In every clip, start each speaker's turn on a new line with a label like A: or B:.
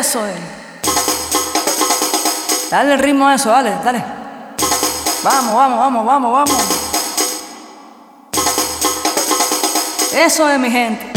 A: Eso es. Dale el ritmo a eso, dale, dale. Vamos, vamos, vamos, vamos, vamos. Eso es mi gente.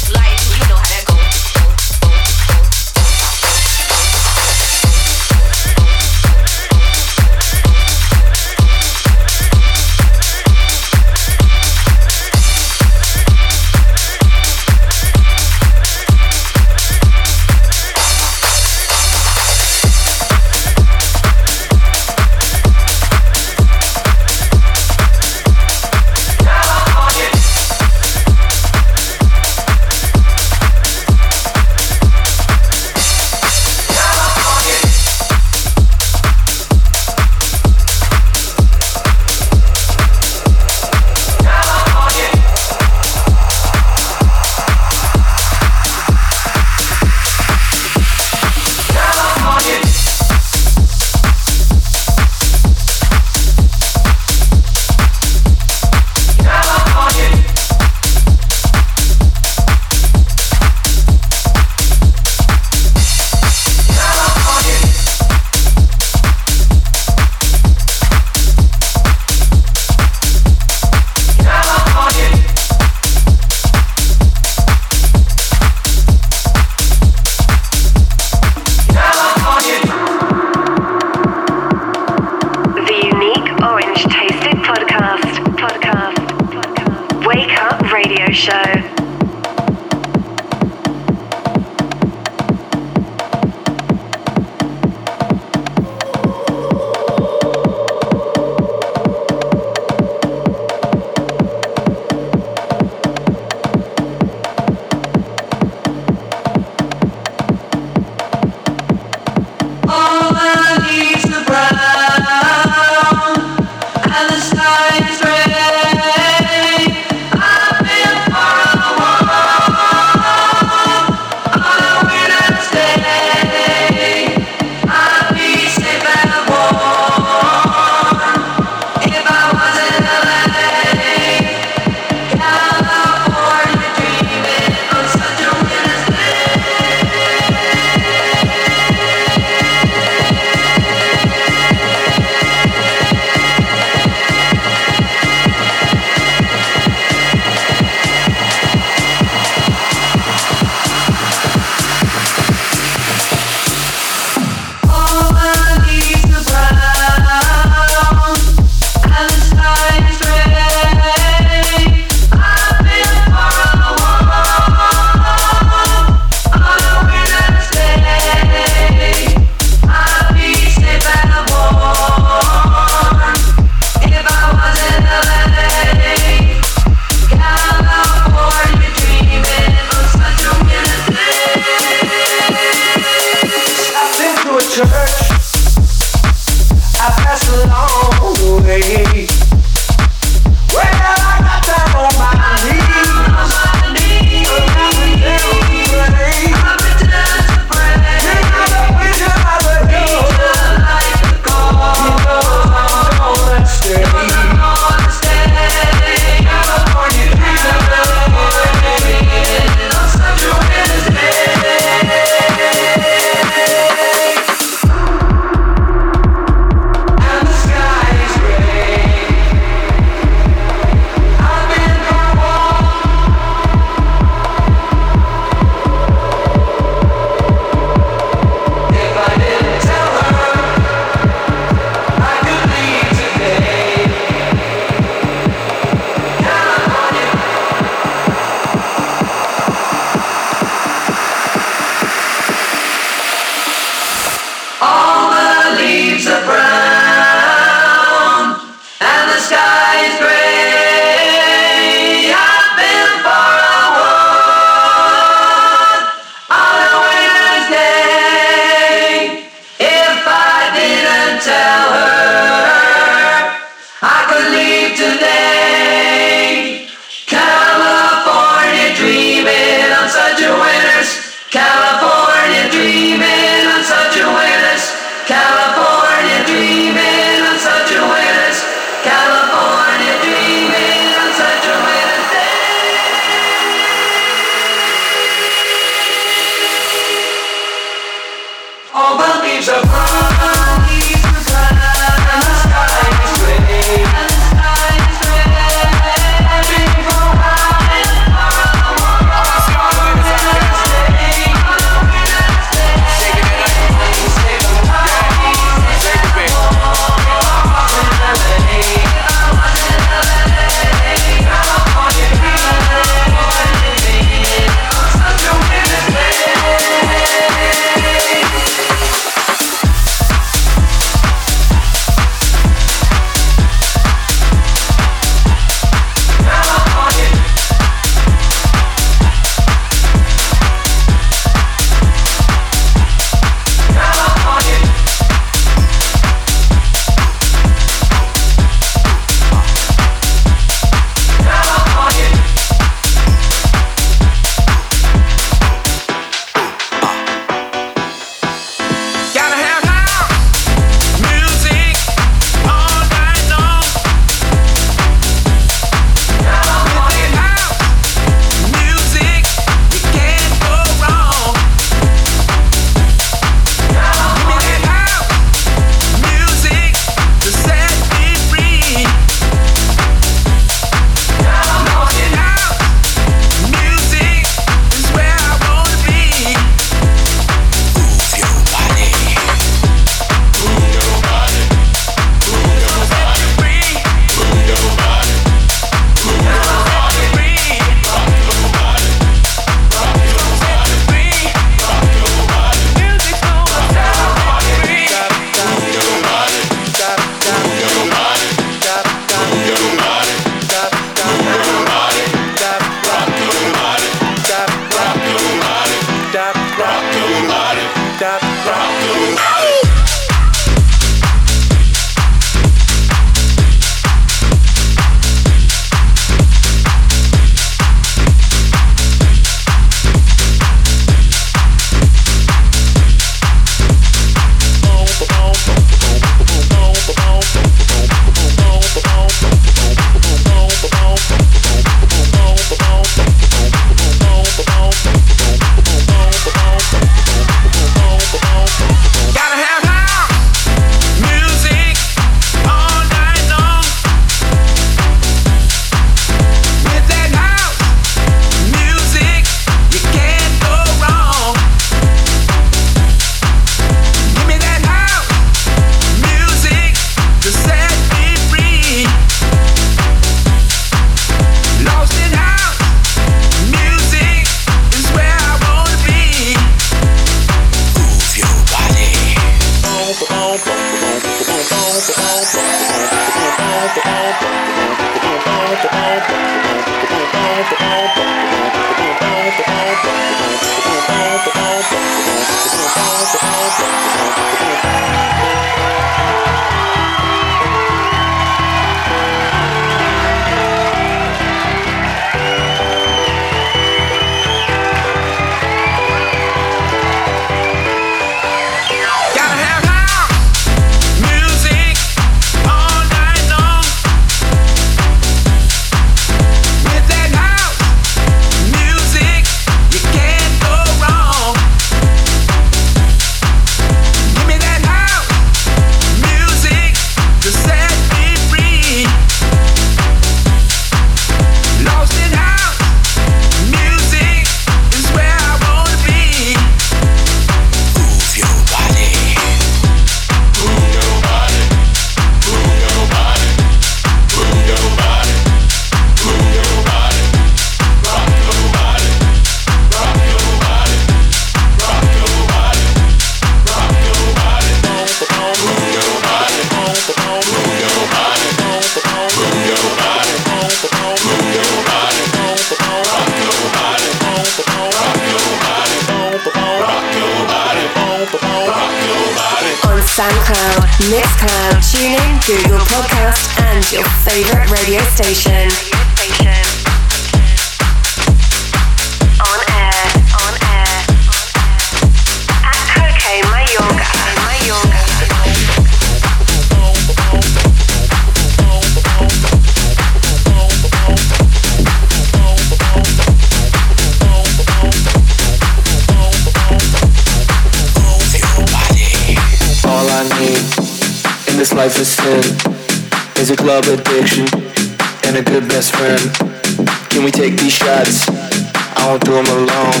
B: I won't do them alone.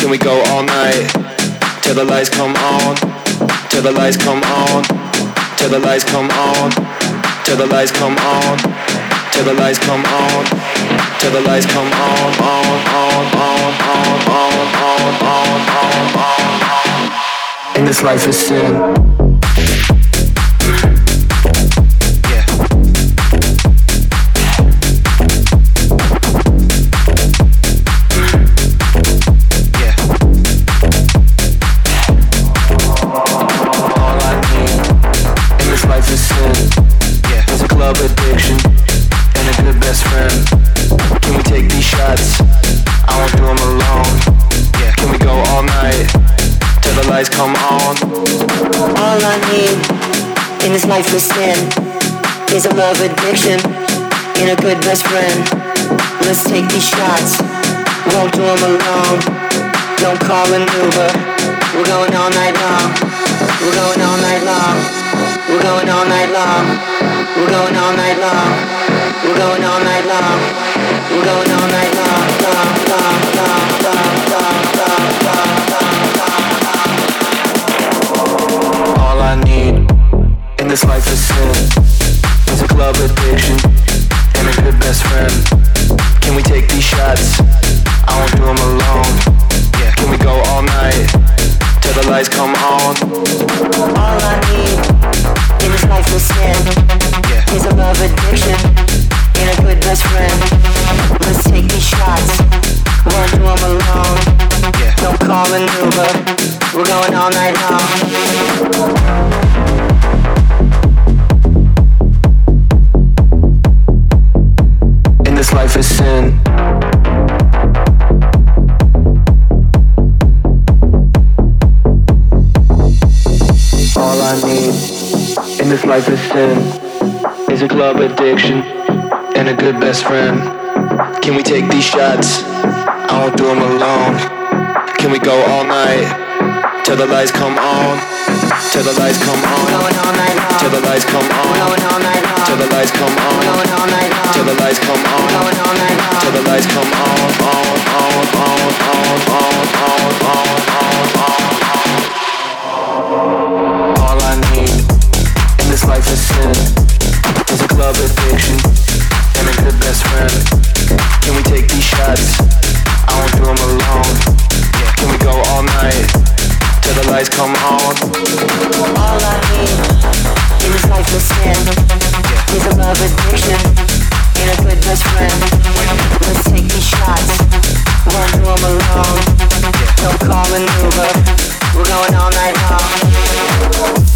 B: Can we go all night till the lights come on? Till the lights come on. Till the lights come on. Till the lights come on. Till the lights come on. Till the lights come on. On on on on on on on on on. And this life is sin.
C: Life is sin is a love addiction in a good best friend. Let's take these shots, won't do them alone. Don't call an Uber, we're going all night long. We're going all night long. We're going all night long. We're going all night long. We're going all night long. We're going all night long, long, long, long, this life is sin. Is a club addiction And a good best friend. Can we take these shots? I won't do them alone. Yeah, can we go all night Till the lights come on? All I need in this life is sin. Yeah. Is a love addiction And a good best friend. Let's take these shots Won't do them alone yeah. Don't call an Uber We're going all night long In this life is sin. All I need in this life is sin. Is a club addiction and a good best friend. Can we take these shots? I won't do them alone. Can we go all night till the lights come on? till the lights come on. Till the lights come on. Till the lights come on. Till the lights come on. Till the lights come on. On on on on on on on on. All I need in this life is sin. Is a club addiction and a good best friend. Can we take these shots? I won't do them alone. Can we go all night? till the lights come on. All I need in this life is a love addiction and a good best friend. Let's take these shots. One room alone. Don't call an Uber. We're going all night long.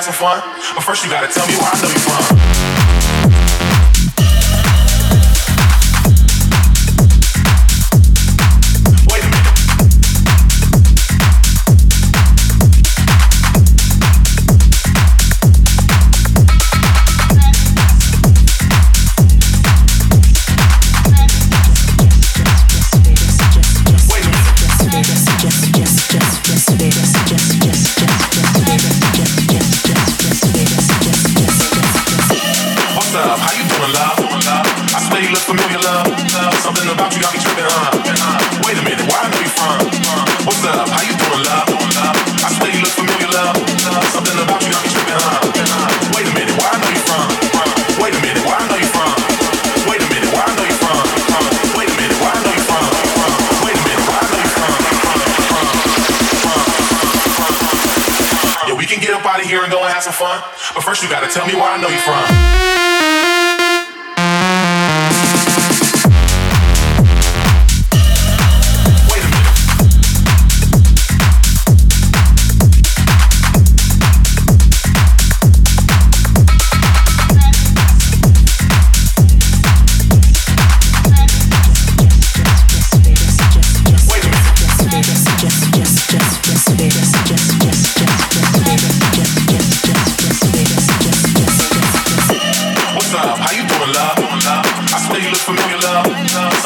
D: Have some fun. But first, you gotta tell me where I know you from.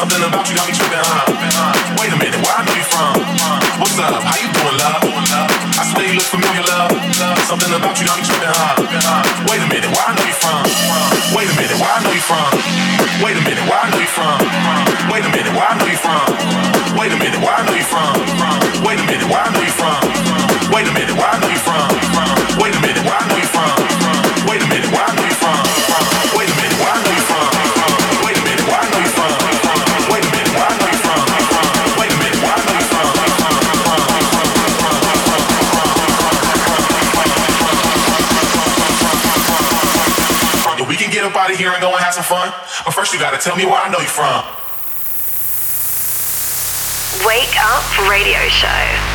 D: Something about you got me tripping, huh? Wait a minute, where I know you from? What's up? How you doing, love? I swear you look familiar, love. Something about you got me tripping, huh? Wait a minute, where I know you from? Wait a minute, where I know you from? Wait a minute, where I know you from? Wait a minute, where I know you from? Wait a minute, where I know you from? Wait a minute, where I know you from? Wait a minute, where I know you from? Wait a minute, where I know you from? Some fun, but first you gotta tell me where I know you from.
E: Wake Up Radio Show.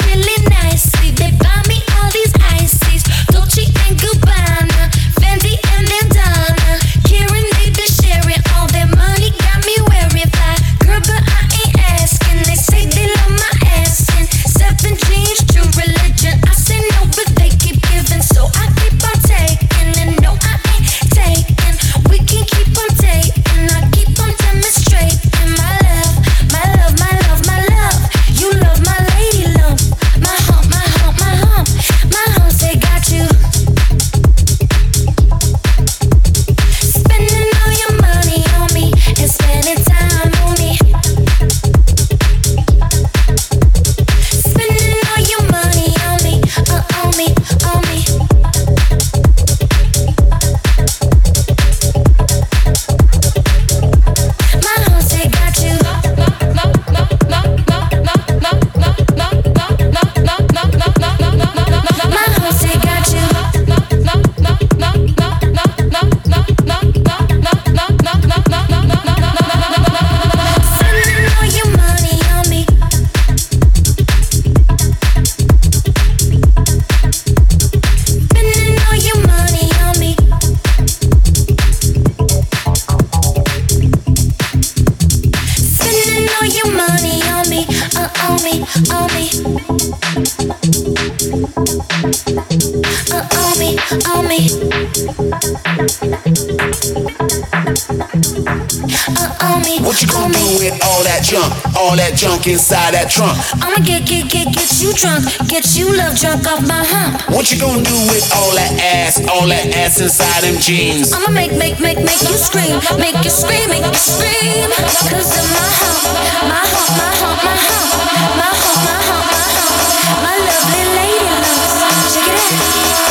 F: little junk
G: off my hump.
F: What you gonna do with all that ass, all that ass inside them jeans?
G: I'ma make, make, make, make you scream, make you scream, make you scream. Cause of my hump, my hump, my hump, my hump, my hump, my hump, my hump, my lovely lady loves. Check it out.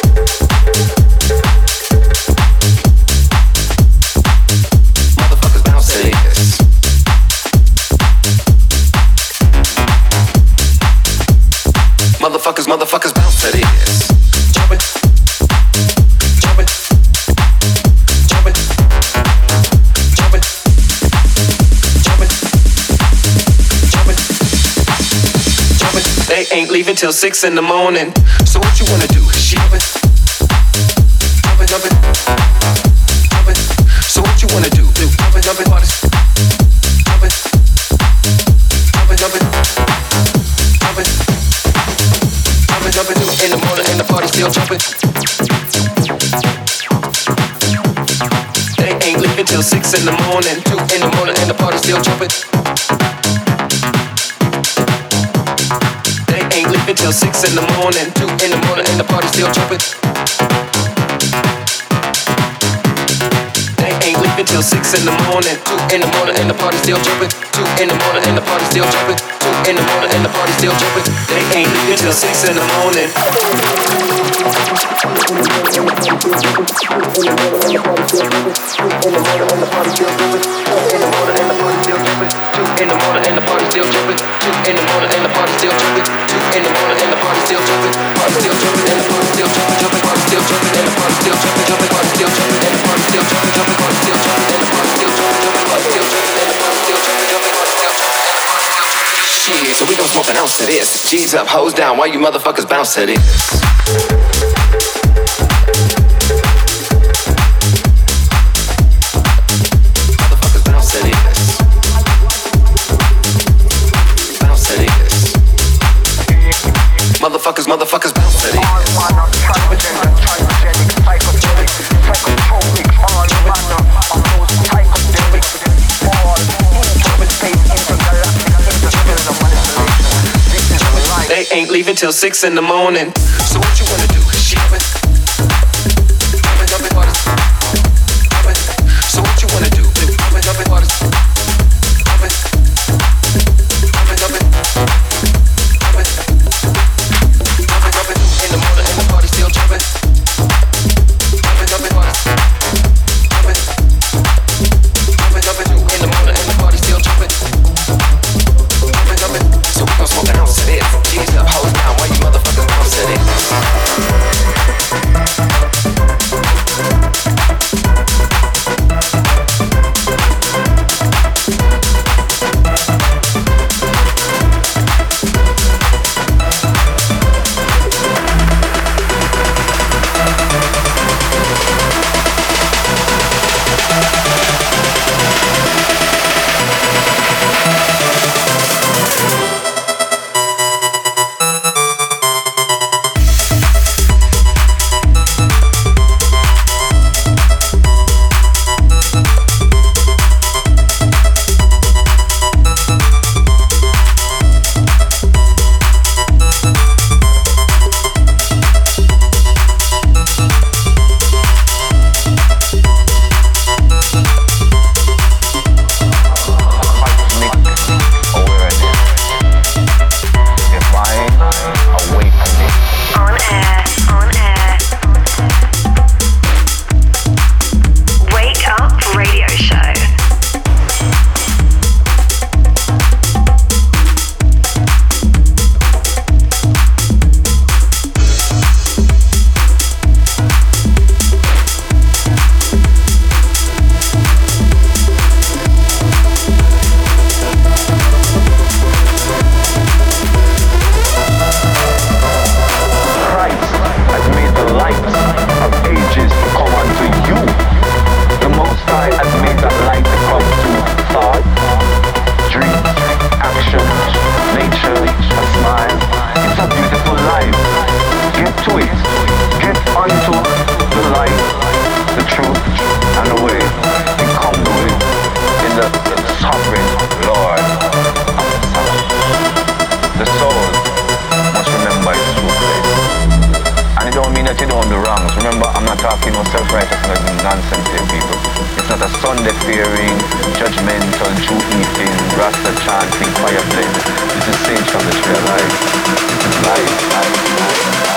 H: Motherfuckers, bounce to this. Jump it. Jump it. Jump it. Jump it. They ain't leaving till six in the morning. So what you wanna do? Jump. Till six in the morning. Two in the morning and the party still jumping. They ain't leaving till six in the morning. Two in the morning and the party still jumping. Till six in the morning. Two in the morning and the party still jumping. Two in the morning and the party still jumping. Two in the morning and the party still jumping. They ain't leaving till six in the morning. in the morning and the party still jumping. Two in the morning and the party still jumping. Two in the morning and the party still jumping. Party still jumping the party jumping, jumping. And the party still jumping. Party still jumping jumping. Party still jumping and the party still jumping, jumping. Still jumping Shit, so we gon' smoke an ounce to this. G's up, hoes down. Why you motherfuckers bounce to this? Motherfuckers. Motherfuckers, Ain't leaving till six in the morning. So what you wanna do?
I: Sunday fearing, judgmental, Jew eating, Rasta chanting, fire blend. This is sage from the tree of life. This is life, life, life, life.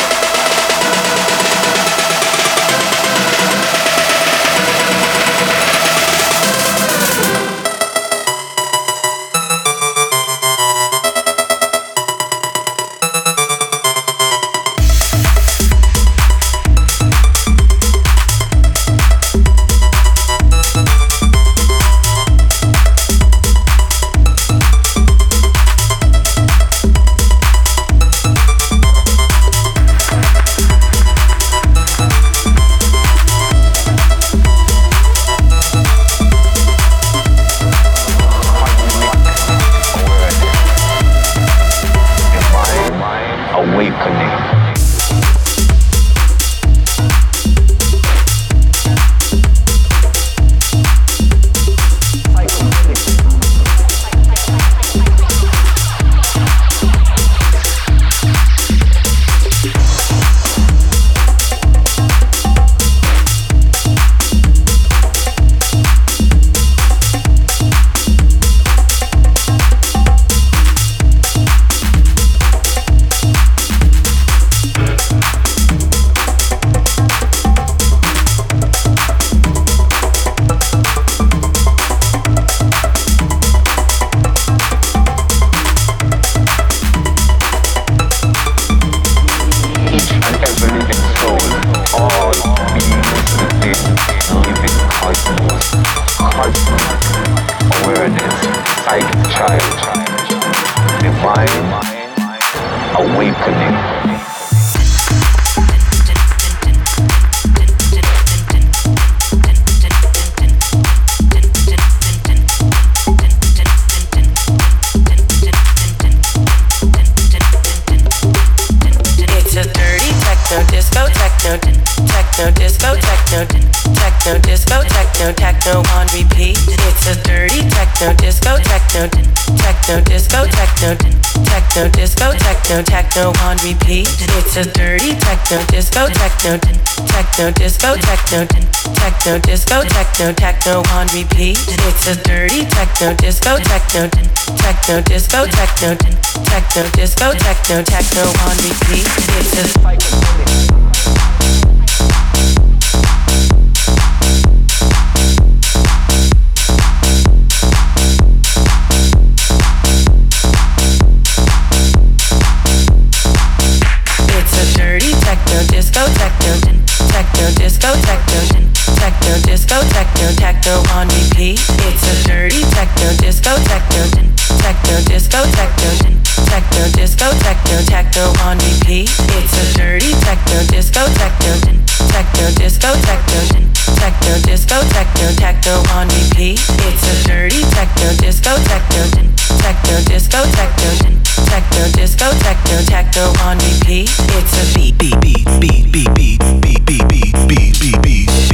J: Techno on repeat. It's a dirty techno disco techno techno disco techno techno disco techno techno on repeat it's a dirty techno disco techno techno disco techno techno disco techno techno on repeat it's a techno on repeat. It's a dirty techno disco techno techno disco techno techno disco techno techno on repeat. It's a dirty techno disco techno techno disco techno techno disco techno techno on repeat. It's a dirty techno disco techno techno disco techno techno disco techno techno on repeat. It's a beat beat beat beat beat beat beat beat beat beat beat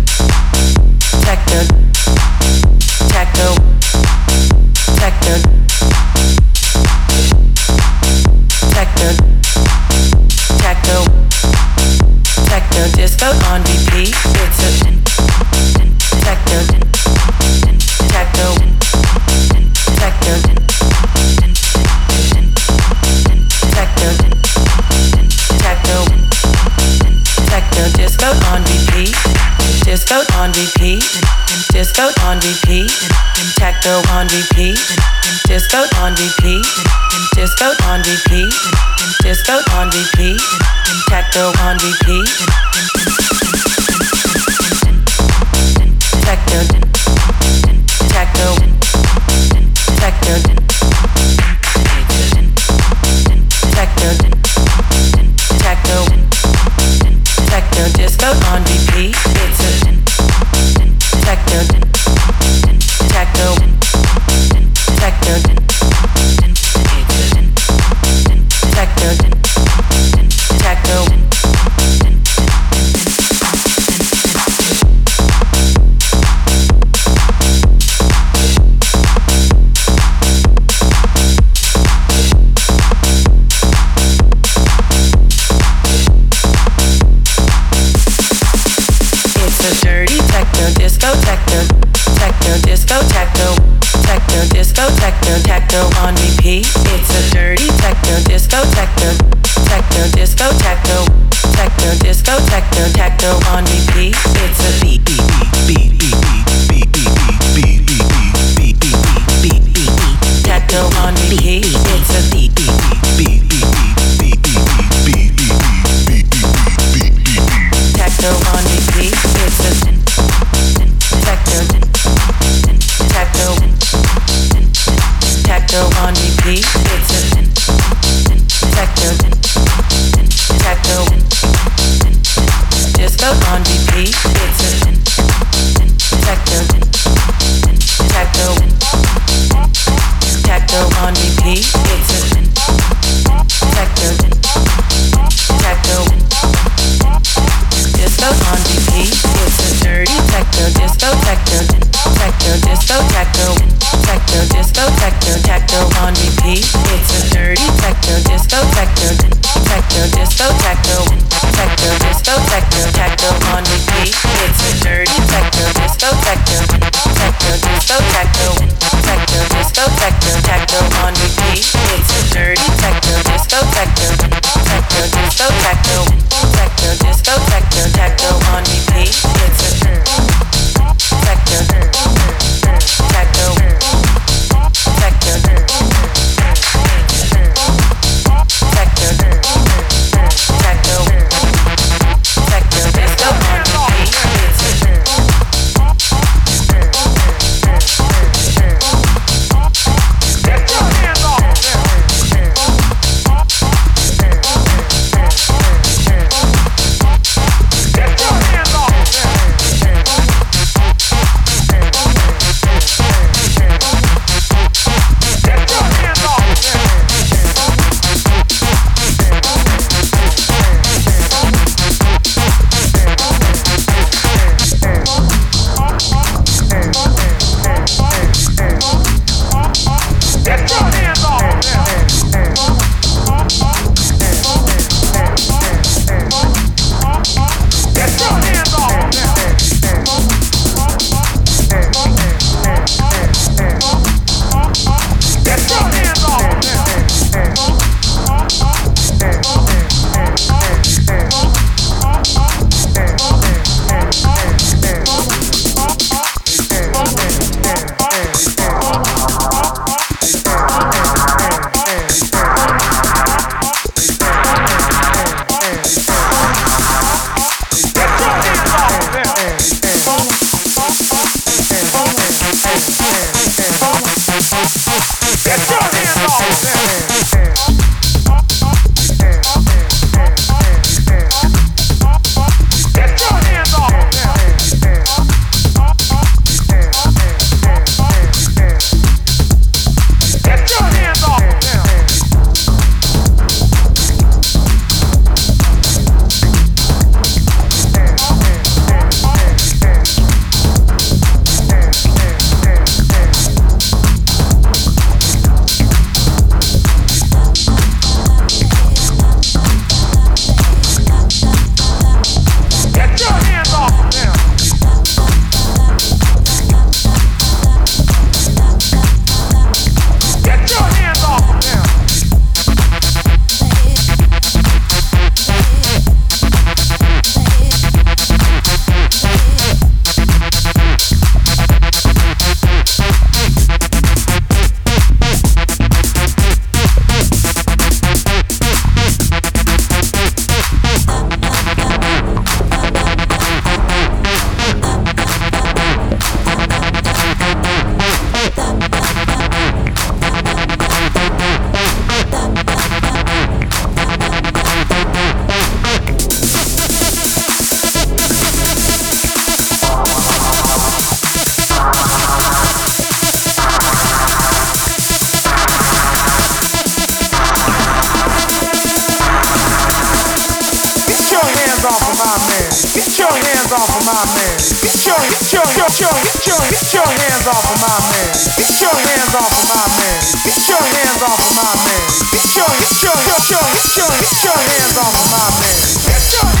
J: disco on repeat, techno on repeat, disco on repeat, disco on repeat, disco on repeat, techno on repeat, techno, techno, techno, techno. hands off of my man. Get your, get your, get your, get your, get your hands off of my man. Get your hands off of my man. Get your hands off of my man. Get your, get your, get your, get your, get your
H: hands off of my man. Get your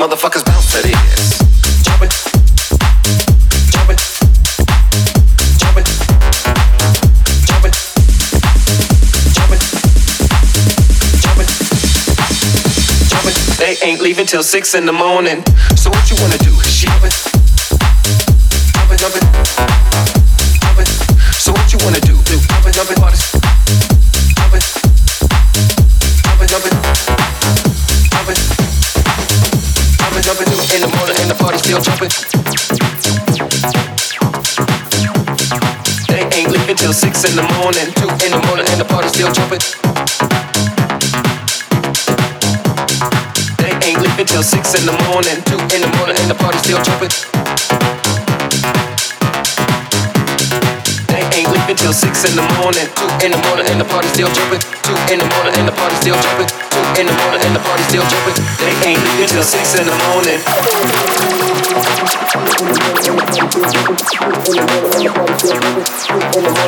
H: Motherfuckers, bounce to this. Jumping, jumping, jumping, jumping, jumping, jumping, jumping. They ain't leaving till six in the morning. So what you wanna do? Jumping, jumping, jumping, jumping. So what you wanna do? Jumping, jumping, jumping, jumping, party still jumping. They ain't leaving till six in the morning. Two in the morning and the party still jumping. They ain't leaving till six in the morning. Two in the morning and the party still jumping. Till six in the morning. Two in the morning and the party still jumping. Two in the morning and the party still jumping. Two in the morning and the party still jumping. They ain't leaving till six in the morning. In the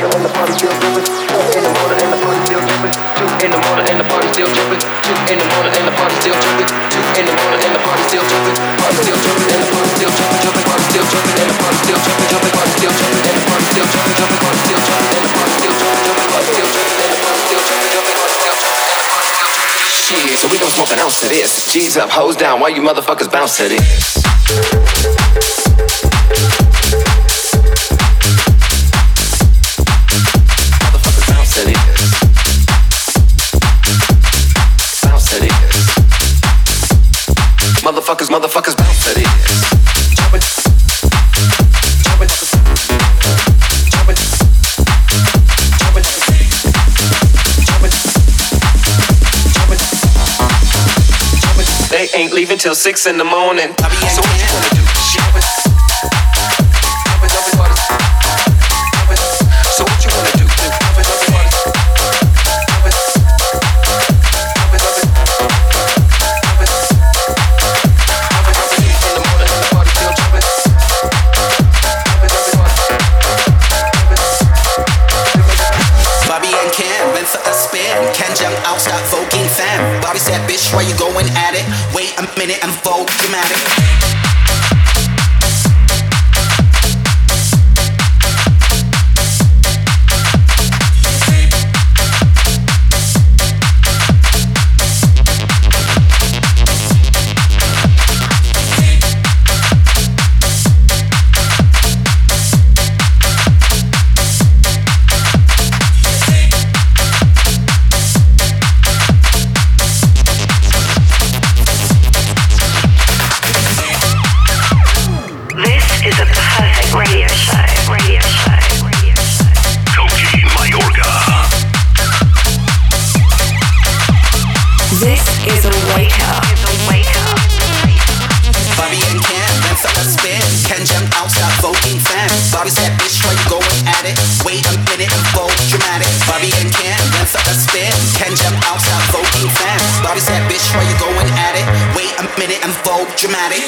H: morning and the party still jumping. Two in the morning and the party still jumping. Two in the morning and the party still jumping. Party still jumping and the party still jumping. Party still jumping and still jumping. Party still jumping jumping, still jumping and still jumping, jumping. Still jumping Shit, so we gon' smoke an ounce of this. G's up, hoes down, why you motherfuckers bounce to? Motherfuckers. Motherfuckers, till six in the morning. So what you wanna do?
F: Dramatic. Went for a spin. Ken jumped out, start voguing fam. Bobby said, bitch, why you going at it? Wait a minute and vogue dramatic.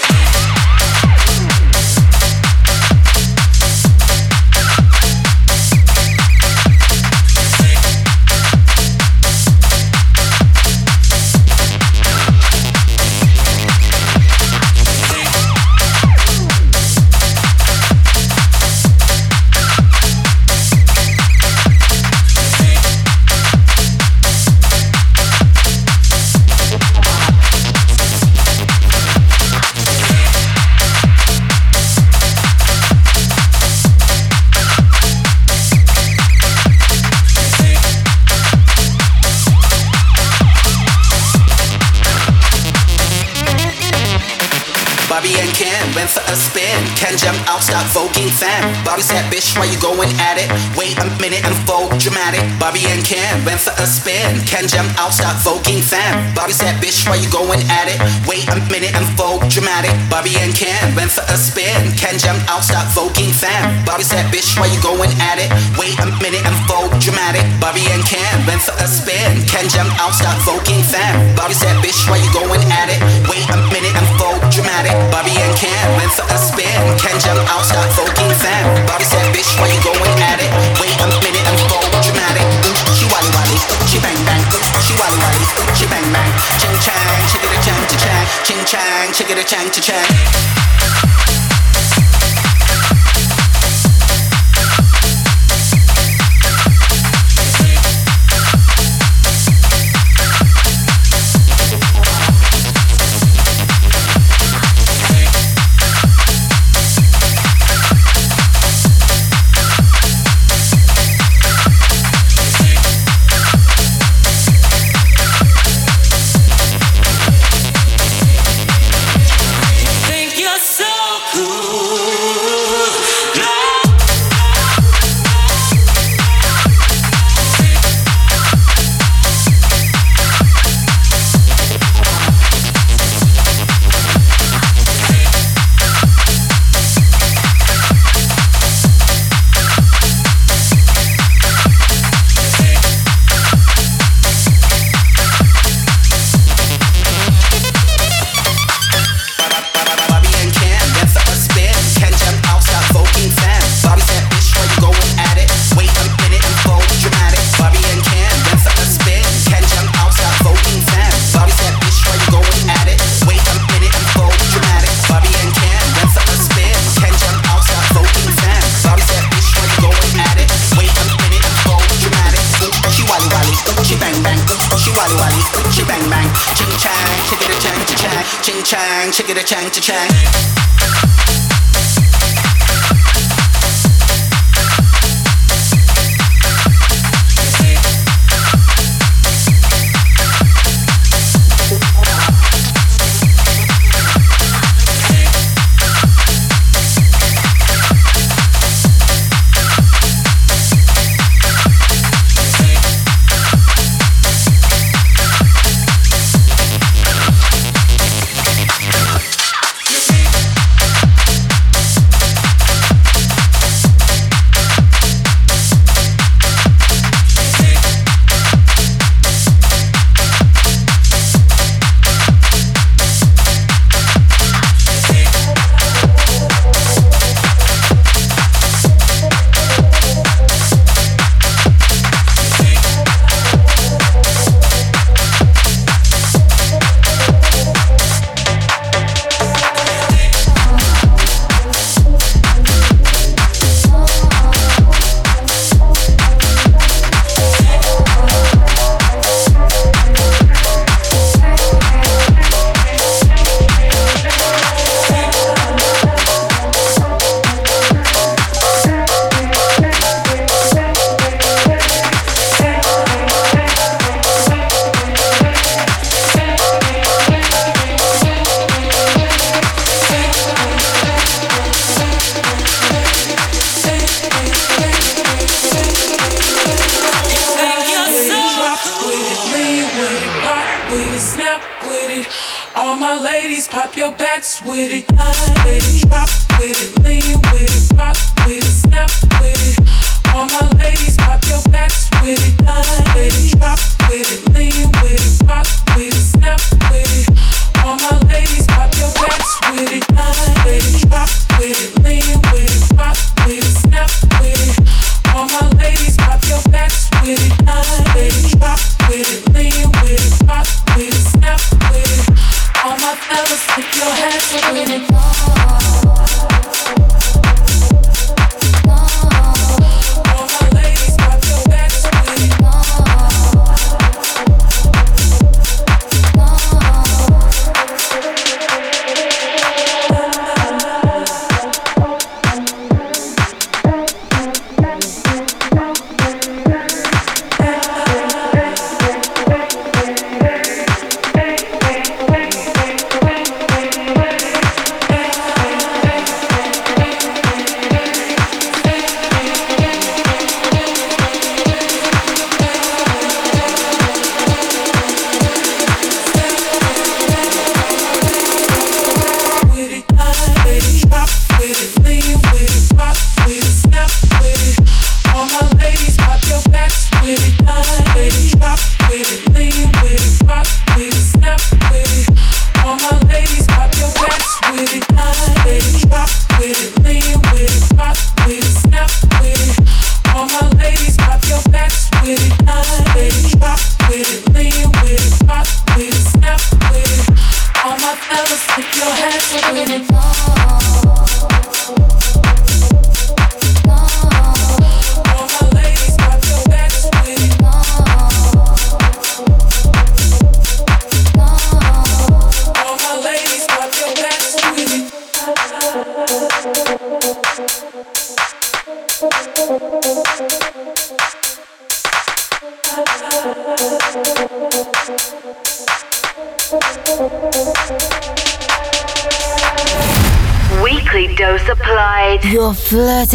F: Ken jump out, stop voguing fam. Bobby said, bitch, why you going at it? Wait a minute vogue dramatic. Bobby and Ken went for a spin. Ken jump out, stop voguing fam. Bobby said, bitch, why you going at it? Wait a minute vogue dramatic. Bobby and Ken went for a spin. Ken jump out, stop voguing fam. Bobby said, bitch, why you going at it? Wait a minute vogue dramatic. Bobby and Ken went for a spin. Ken jump out, stop voguing fam. Bobby said, bitch, why you going at it? Wait a minute vogue dramatic. Bobby and Ken went for a spin. Ken jump out, start voguing fam. Bobby said, bitch, why you going at it? Wait a minute and vogue dramatic. She wally wally, she bang bang. She wally wally, she bang bang. Ching chang, ching it a chang to chang. Ching chang, ching it a chang to chang.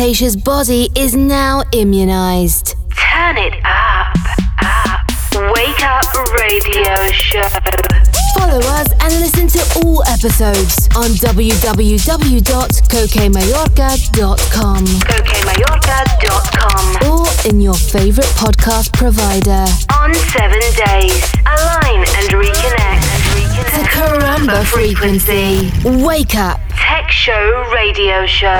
K: Flirtatious body is now immunized. Turn it up, up. Wake up radio show. Follow us and listen to all episodes on www.cokemayorga.com. Cokemayorga.com. Or in your favorite podcast provider. On seven days. Align and reconnect. To Caramba frequency. Wake up. Tech show radio show.